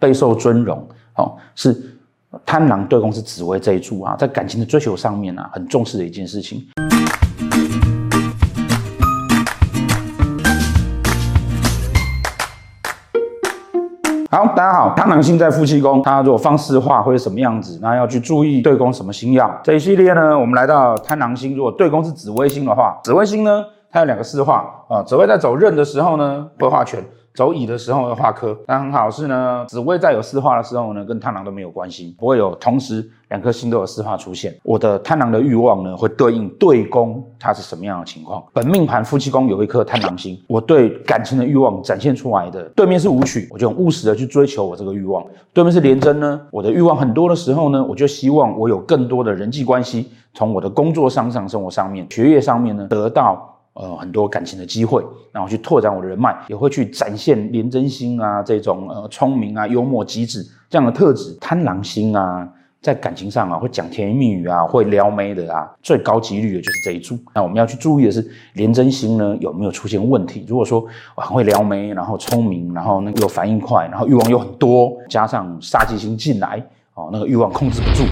备受尊荣，哦，是贪狼对宫是紫微这一柱啊，在感情的追求上面啊，很重视的一件事情。好，大家好，贪狼星在夫妻宫，它如果放四化会是什么样子？那要去注意对宫什么星曜？这一系列呢，我们来到贪狼星，如果对宫是紫微星的话，紫微星呢，它有两个四化啊，紫微在走刃的时候呢，会化权。走乙的时候会化科，但很好是呢，紫微在有四化的时候呢，跟贪狼都没有关系，不会有同时两颗星都有四化出现。我的贪狼的欲望呢，会对应对宫它是什么样的情况？本命盘夫妻宫有一颗贪狼星，我对感情的欲望展现出来的，对面是武曲，我就很务实的去追求我这个欲望；对面是廉贞呢，我的欲望很多的时候呢，我就希望我有更多的人际关系，从我的工作上、上生活上面、学业上面呢，得到。呃，很多感情的机会，然后去拓展我的人脉，也会去展现廉贞星啊这种呃聪明啊、幽默机智这样的特质。贪狼星啊，在感情上啊会讲甜言蜜语啊，会撩妹的啊，最高几率的就是这一组。那我们要去注意的是，廉贞星呢有没有出现问题？如果说很会撩妹，然后聪明，然后那个又反应快，然后欲望又很多，加上杀机星进来，哦，那个欲望控制不住。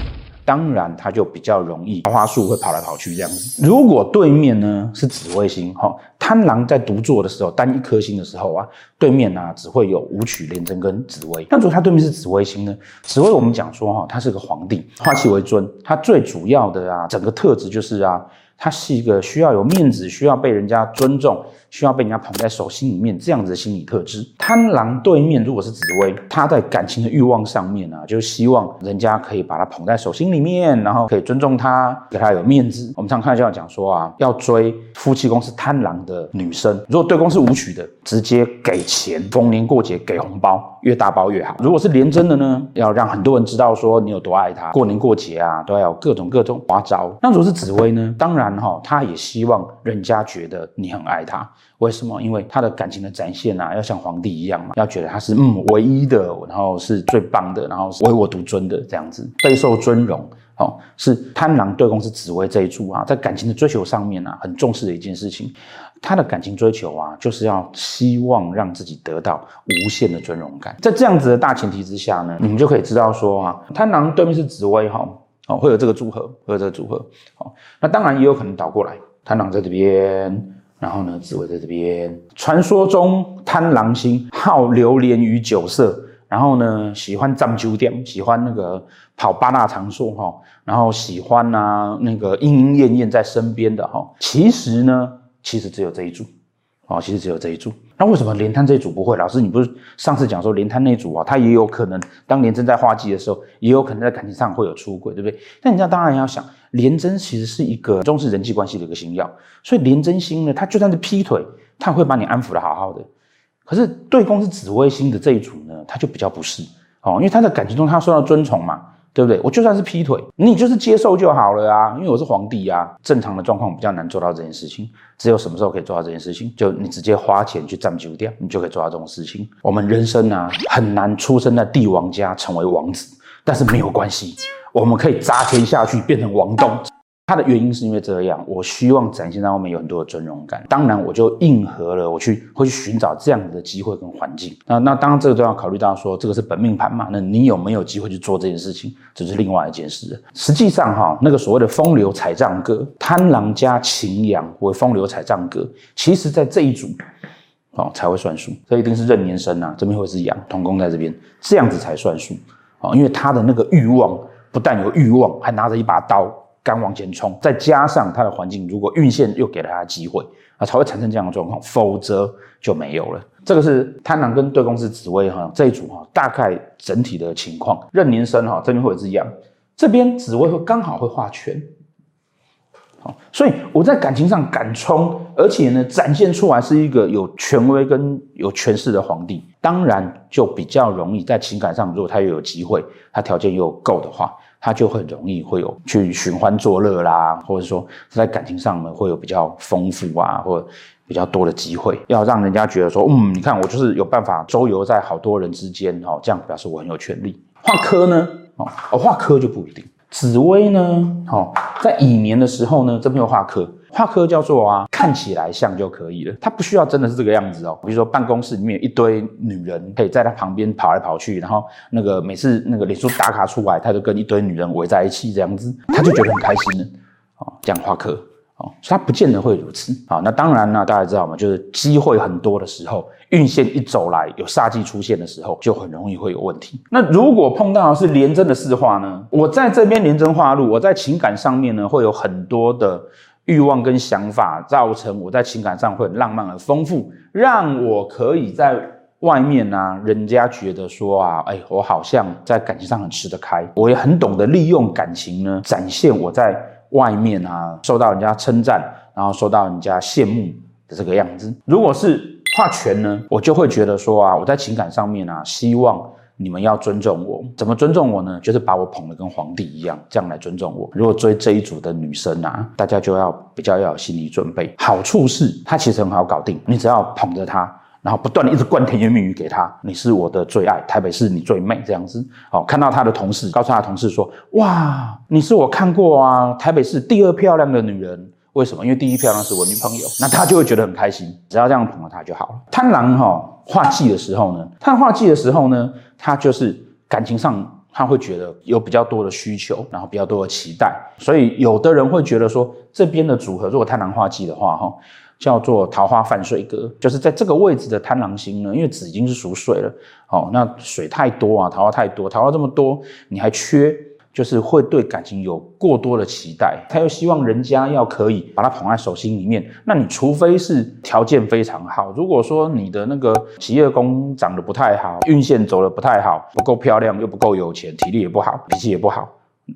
当然，他就比较容易桃花树会跑来跑去这样子。如果对面呢是紫微星，哈，贪狼在独坐的时候，单一颗星的时候啊，对面呢、啊、只会有武曲、廉贞跟紫微。那如果他对面是紫微星呢？紫微我们讲说哈，他是个皇帝，化气为尊，他最主要的啊，整个特质就是啊。他是一个需要有面子、需要被人家尊重、需要被人家捧在手心里面这样子的心理特质。贪狼对面如果是紫薇，他在感情的欲望上面啊，就希望人家可以把他捧在手心里面，然后可以尊重他，给他有面子。我们常看到讲说啊，要追夫妻宫是贪狼的女生，如果对宫是武曲的，直接给钱，逢年过节给红包，越大包越好。如果是廉贞的呢，要让很多人知道说你有多爱他，过年过节啊都要有各种各种花招。那如果是紫薇呢，当然。哈他也希望人家觉得你很爱他，为什么？因为他的感情的展现啊，要像皇帝一样嘛，要觉得他是嗯唯一的，然后是最棒的，然后唯我独尊的这样子，备受尊荣。哦，是贪狼对宫是紫薇这一柱啊，在感情的追求上面啊，很重视的一件事情。他的感情追求啊，就是要希望让自己得到无限的尊荣感。在这样子的大前提之下呢，你们就可以知道说啊，贪狼对面是紫薇哈。哦，会有这个组合，会有这个组合。哦，那当然也有可能倒过来，贪狼在这边，然后呢，紫薇在这边。传说中贪狼星好流连于酒色，然后呢，喜欢占酒店，喜欢那个跑八大场所哈，然后喜欢啊那个莺莺燕燕在身边的哈。其实呢，其实只有这一组。哦，其实只有这一组。那为什么连贪这一组不会？老师，你不是上次讲说连贪那组啊，他也有可能当年正在化忌的时候，也有可能在感情上会有出轨，对不对？那你这样当然要想，廉贞其实是一个重视人际关系的一个星曜，所以廉贞星呢，他就算是劈腿，他会把你安抚得好好的。可是对宫是紫微星的这一组呢，他就比较不是哦，因为他在感情中他受到尊崇嘛。对不对？我就算是劈腿，你就是接受就好了啊，因为我是皇帝啊。正常的状况比较难做到这件事情，只有什么时候可以做到这件事情？就你直接花钱去占酒店，你就可以做到这种事情。我们人生啊，很难出生在帝王家成为王子，但是没有关系，我们可以砸钱下去变成王东，他的原因是因为这样，我希望展现在外面有很多的尊荣感。当然，我就应和了，我去会去寻找这样子的机会跟环境。那那当然，这个都要考虑到说，这个是本命盘嘛。那你有没有机会去做这件事情，这是另外一件事。实际上哈，那个所谓的风流彩账格，贪狼加擎羊为风流彩账格，其实在这一组哦才会算数。这一定是壬年生啊，这边会是羊，同宫在这边，这样子才算数啊。因为他的那个欲望不但有欲望，还拿着一把刀。敢往前冲，再加上他的环境，如果运线又给了他机会啊，才会产生这样的状况，否则就没有了。这个是贪狼跟对宫是紫薇哈这一组哈，大概整体的情况。任年生哈这边会有是羊，这边紫薇会刚好会画圈，好，所以我在感情上敢冲，而且呢展现出来是一个有权威跟有权势的皇帝，当然就比较容易在情感上，如果他又有机会，他条件又够的话。他就很容易会有去寻欢作乐啦，或者说在感情上呢会有比较丰富啊，或比较多的机会，要让人家觉得说，嗯，你看我就是有办法周游在好多人之间，哦，这样表示我很有权利。化科呢，哦，化科就不一定。紫薇呢，哦，在乙年的时候呢，这边有画科，画科叫做啊，看起来像就可以了，它不需要真的是这个样子哦。比如说办公室里面有一堆女人，可以在他旁边跑来跑去，然后那个每次那个脸书打卡出来，他就跟一堆女人围在一起这样子，他就觉得很开心了，哦，这样画科。哦，所以它不见得会如此。好，那当然呢，大家知道吗？就是机会很多的时候，运线一走来，有煞气出现的时候，就很容易会有问题。那如果碰到是廉贞的四化呢？我在这边廉贞化禄，我在情感上面呢，会有很多的欲望跟想法，造成我在情感上会很浪漫而丰富，让我可以在外面啊，人家觉得说啊，哎，我好像在感情上很吃得开，我也很懂得利用感情呢，展现我在。外面啊，受到人家称赞，然后受到人家羡慕的这个样子。如果是化权呢，我就会觉得说啊，我在情感上面啊，希望你们要尊重我。怎么尊重我呢？就是把我捧得跟皇帝一样，这样来尊重我。如果追这一组的女生啊，大家就要比较要有心理准备。好处是她其实很好搞定，你只要捧着她。然后不断的一直灌甜言蜜语给他，你是我的最爱，台北是你最美这样子。好，看到他的同事，告诉他的同事说：哇，你是我看过啊，台北市第二漂亮的女人。为什么？因为第一漂亮是我女朋友。那他就会觉得很开心，只要这样捧着他就好了。贪狼哈化忌的时候呢，他化忌的时候呢，他就是感情上他会觉得有比较多的需求，然后比较多的期待。所以有的人会觉得说，这边的组合如果贪狼化忌的话，哈。叫做桃花犯水格，就是在这个位置的贪狼星呢，因为子已经是属水了，哦，那水太多啊，桃花太多，桃花这么多，你还缺，就是会对感情有过多的期待，他又希望人家要可以把他捧在手心里面，那你除非是条件非常好，如果说你的那个企业工长得不太好，运线走得不太好，不够漂亮又不够有钱，体力也不好，脾气也不好。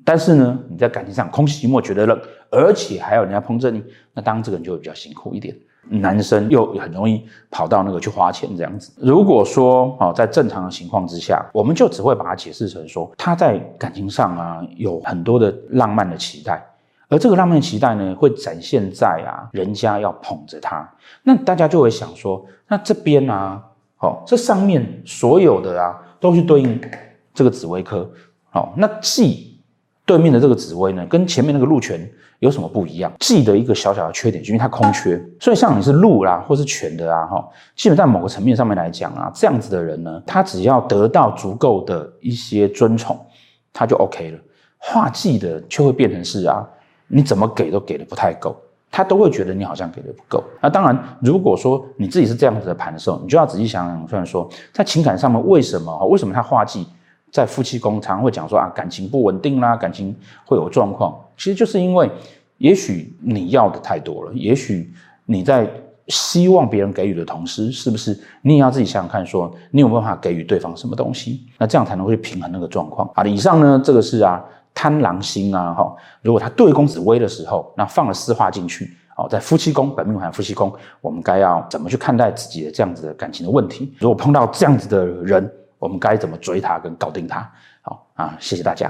但是呢，你在感情上空虚寂寞，觉得冷，而且还有人家捧着你，那当然这个人就会比较辛苦一点。男生又很容易跑到那个去花钱这样子。如果说哦，在正常的情况之下，我们就只会把它解释成说他在感情上啊有很多的浪漫的期待，而这个浪漫的期待呢，会展现在啊人家要捧着他，那大家就会想说，那这边啊，哦，这上面所有的啊都是对应这个紫微科，哦，那既。对面的这个紫薇呢，跟前面那个禄权有什么不一样？忌的一个小小的缺点，就因为它空缺，所以像你是禄啦，或是权的啊，哈，基本在某个层面上面来讲啊，这样子的人呢，他只要得到足够的一些尊宠，他就 OK 了。化忌的却会变成是啊，你怎么给都给的不太够，他都会觉得你好像给的不够。那当然，如果说你自己是这样子的盘的时候，你就要仔细想想，虽然说在情感上面为什么？为什么他化忌？在夫妻宫常会讲说啊，感情不稳定啦，感情会有状况。其实就是因为，也许你要的太多了，也许你在希望别人给予的同时，是不是你也要自己想想看，说你有没有办法给予对方什么东西？那这样才能会平衡那个状况。好，以上呢，这个是啊贪狼星啊，哈，如果他对宫紫微的时候，那放了四化进去，哦，在夫妻宫本命盘夫妻宫，我们该要怎么去看待自己的这样子的感情的问题？如果碰到这样子的人，我们该怎么追他跟搞定他？好啊，谢谢大家。